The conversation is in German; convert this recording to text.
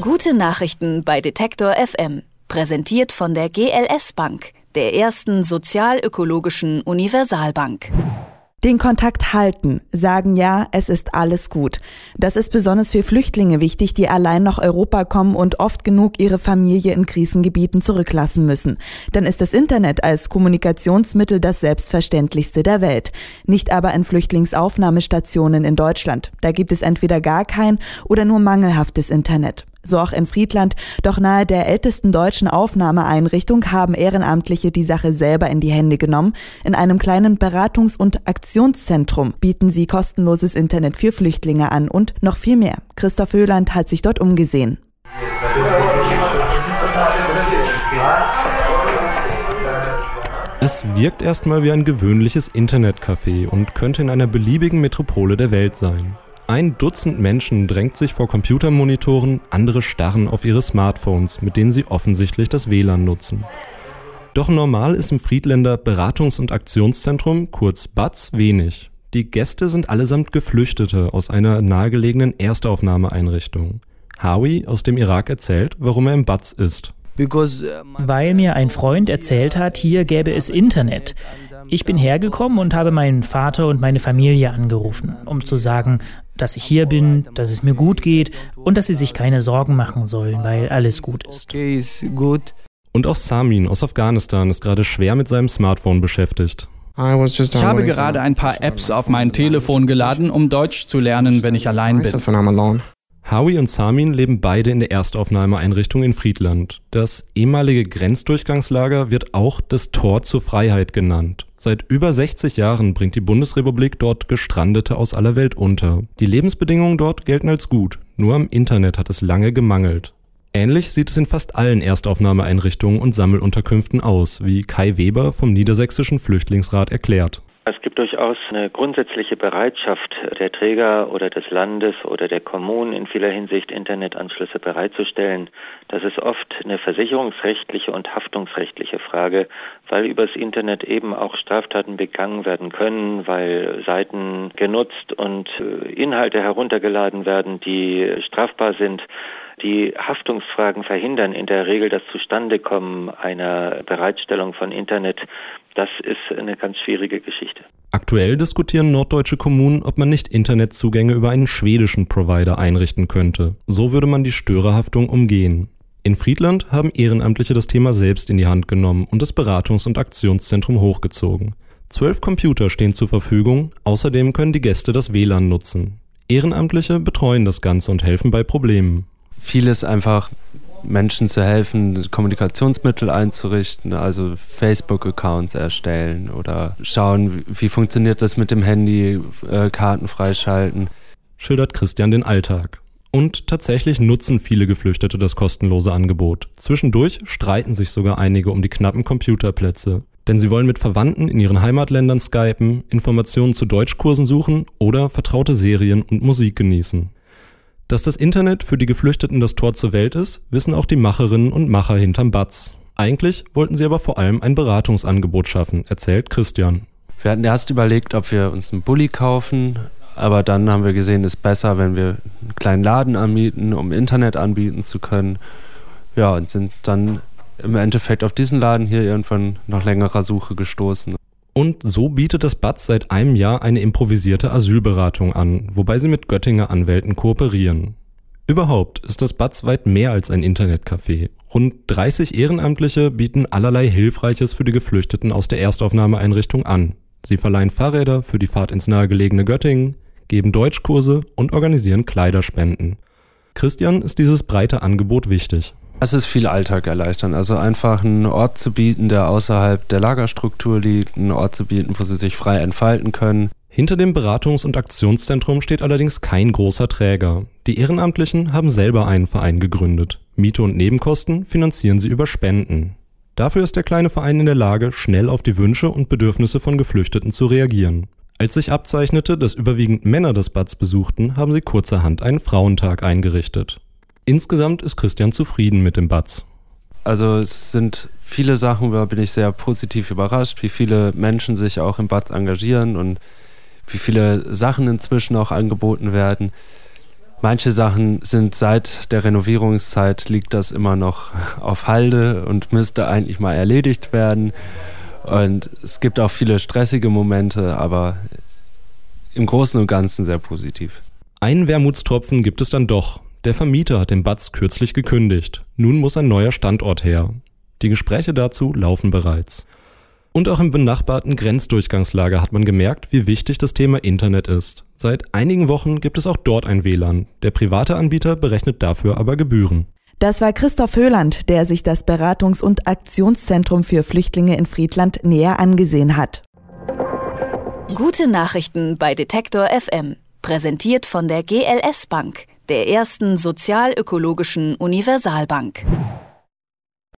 Gute Nachrichten bei Detektor FM. Präsentiert von der GLS Bank, der ersten sozialökologischen Universalbank. Den Kontakt halten, sagen ja, es ist alles gut. Das ist besonders für Flüchtlinge wichtig, die allein nach Europa kommen und oft genug ihre Familie in Krisengebieten zurücklassen müssen. Dann ist das Internet als Kommunikationsmittel das selbstverständlichste der Welt. Nicht aber in Flüchtlingsaufnahmestationen in Deutschland. Da gibt es entweder gar kein oder nur mangelhaftes Internet so auch in Friedland, doch nahe der ältesten deutschen Aufnahmeeinrichtung haben Ehrenamtliche die Sache selber in die Hände genommen. In einem kleinen Beratungs- und Aktionszentrum bieten sie kostenloses Internet für Flüchtlinge an und noch viel mehr. Christoph Höhland hat sich dort umgesehen. Es wirkt erstmal wie ein gewöhnliches Internetcafé und könnte in einer beliebigen Metropole der Welt sein. Ein Dutzend Menschen drängt sich vor Computermonitoren, andere starren auf ihre Smartphones, mit denen sie offensichtlich das WLAN nutzen. Doch normal ist im Friedländer Beratungs- und Aktionszentrum, kurz BATS, wenig. Die Gäste sind allesamt Geflüchtete aus einer nahegelegenen Erstaufnahmeeinrichtung. Howie aus dem Irak erzählt, warum er im BATS ist. Weil mir ein Freund erzählt hat, hier gäbe es Internet. Ich bin hergekommen und habe meinen Vater und meine Familie angerufen, um zu sagen, dass ich hier bin, dass es mir gut geht und dass sie sich keine Sorgen machen sollen, weil alles gut ist. Und auch Samin aus Afghanistan ist gerade schwer mit seinem Smartphone beschäftigt. Ich habe gerade ein paar Apps auf mein Telefon geladen, um Deutsch zu lernen, wenn ich allein bin. Howie und Samin leben beide in der Erstaufnahmeeinrichtung in Friedland. Das ehemalige Grenzdurchgangslager wird auch das Tor zur Freiheit genannt. Seit über 60 Jahren bringt die Bundesrepublik dort Gestrandete aus aller Welt unter. Die Lebensbedingungen dort gelten als gut, nur am Internet hat es lange gemangelt. Ähnlich sieht es in fast allen Erstaufnahmeeinrichtungen und Sammelunterkünften aus, wie Kai Weber vom Niedersächsischen Flüchtlingsrat erklärt. Es gibt durchaus eine grundsätzliche Bereitschaft der Träger oder des Landes oder der Kommunen in vieler Hinsicht Internetanschlüsse bereitzustellen. Das ist oft eine versicherungsrechtliche und haftungsrechtliche Frage, weil übers Internet eben auch Straftaten begangen werden können, weil Seiten genutzt und äh, Inhalte heruntergeladen werden, die strafbar sind die Haftungsfragen verhindern in der Regel das Zustandekommen einer Bereitstellung von Internet. Das ist eine ganz schwierige Geschichte. Aktuell diskutieren norddeutsche Kommunen, ob man nicht Internetzugänge über einen schwedischen Provider einrichten könnte. So würde man die Störerhaftung umgehen. In Friedland haben Ehrenamtliche das Thema selbst in die Hand genommen und das Beratungs- und Aktionszentrum hochgezogen. Zwölf Computer stehen zur Verfügung, außerdem können die Gäste das WLAN nutzen. Ehrenamtliche betreuen das Ganze und helfen bei Problemen vieles einfach Menschen zu helfen, Kommunikationsmittel einzurichten, also Facebook-Accounts erstellen oder schauen, wie funktioniert das mit dem Handy, äh, Karten freischalten. Schildert Christian den Alltag. Und tatsächlich nutzen viele Geflüchtete das kostenlose Angebot. Zwischendurch streiten sich sogar einige um die knappen Computerplätze. Denn sie wollen mit Verwandten in ihren Heimatländern skypen, Informationen zu Deutschkursen suchen oder vertraute Serien und Musik genießen. Dass das Internet für die Geflüchteten das Tor zur Welt ist, wissen auch die Macherinnen und Macher hinterm Batz. Eigentlich wollten sie aber vor allem ein Beratungsangebot schaffen, erzählt Christian. Wir hatten erst überlegt, ob wir uns einen Bulli kaufen, aber dann haben wir gesehen, es ist besser, wenn wir einen kleinen Laden anmieten, um Internet anbieten zu können. Ja, und sind dann im Endeffekt auf diesen Laden hier irgendwann nach längerer Suche gestoßen. Und so bietet das BATS seit einem Jahr eine improvisierte Asylberatung an, wobei sie mit Göttinger Anwälten kooperieren. Überhaupt ist das BATS weit mehr als ein Internetcafé. Rund 30 Ehrenamtliche bieten allerlei Hilfreiches für die Geflüchteten aus der Erstaufnahmeeinrichtung an. Sie verleihen Fahrräder für die Fahrt ins nahegelegene Göttingen, geben Deutschkurse und organisieren Kleiderspenden. Christian ist dieses breite Angebot wichtig. Es ist viel Alltag erleichtern. Also einfach einen Ort zu bieten, der außerhalb der Lagerstruktur liegt, einen Ort zu bieten, wo sie sich frei entfalten können. Hinter dem Beratungs- und Aktionszentrum steht allerdings kein großer Träger. Die Ehrenamtlichen haben selber einen Verein gegründet. Miete und Nebenkosten finanzieren sie über Spenden. Dafür ist der kleine Verein in der Lage, schnell auf die Wünsche und Bedürfnisse von Geflüchteten zu reagieren. Als sich abzeichnete, dass überwiegend Männer das Bad besuchten, haben sie kurzerhand einen Frauentag eingerichtet. Insgesamt ist Christian zufrieden mit dem Batz. Also es sind viele Sachen, da bin ich sehr positiv überrascht, wie viele Menschen sich auch im Batz engagieren und wie viele Sachen inzwischen auch angeboten werden. Manche Sachen sind seit der Renovierungszeit liegt das immer noch auf Halde und müsste eigentlich mal erledigt werden. Und es gibt auch viele stressige Momente, aber im Großen und Ganzen sehr positiv. Einen Wermutstropfen gibt es dann doch. Der Vermieter hat den Batz kürzlich gekündigt. Nun muss ein neuer Standort her. Die Gespräche dazu laufen bereits. Und auch im benachbarten Grenzdurchgangslager hat man gemerkt, wie wichtig das Thema Internet ist. Seit einigen Wochen gibt es auch dort ein WLAN. Der private Anbieter berechnet dafür aber Gebühren. Das war Christoph Höhland, der sich das Beratungs- und Aktionszentrum für Flüchtlinge in Friedland näher angesehen hat. Gute Nachrichten bei Detektor FM. Präsentiert von der GLS Bank, der ersten sozialökologischen Universalbank.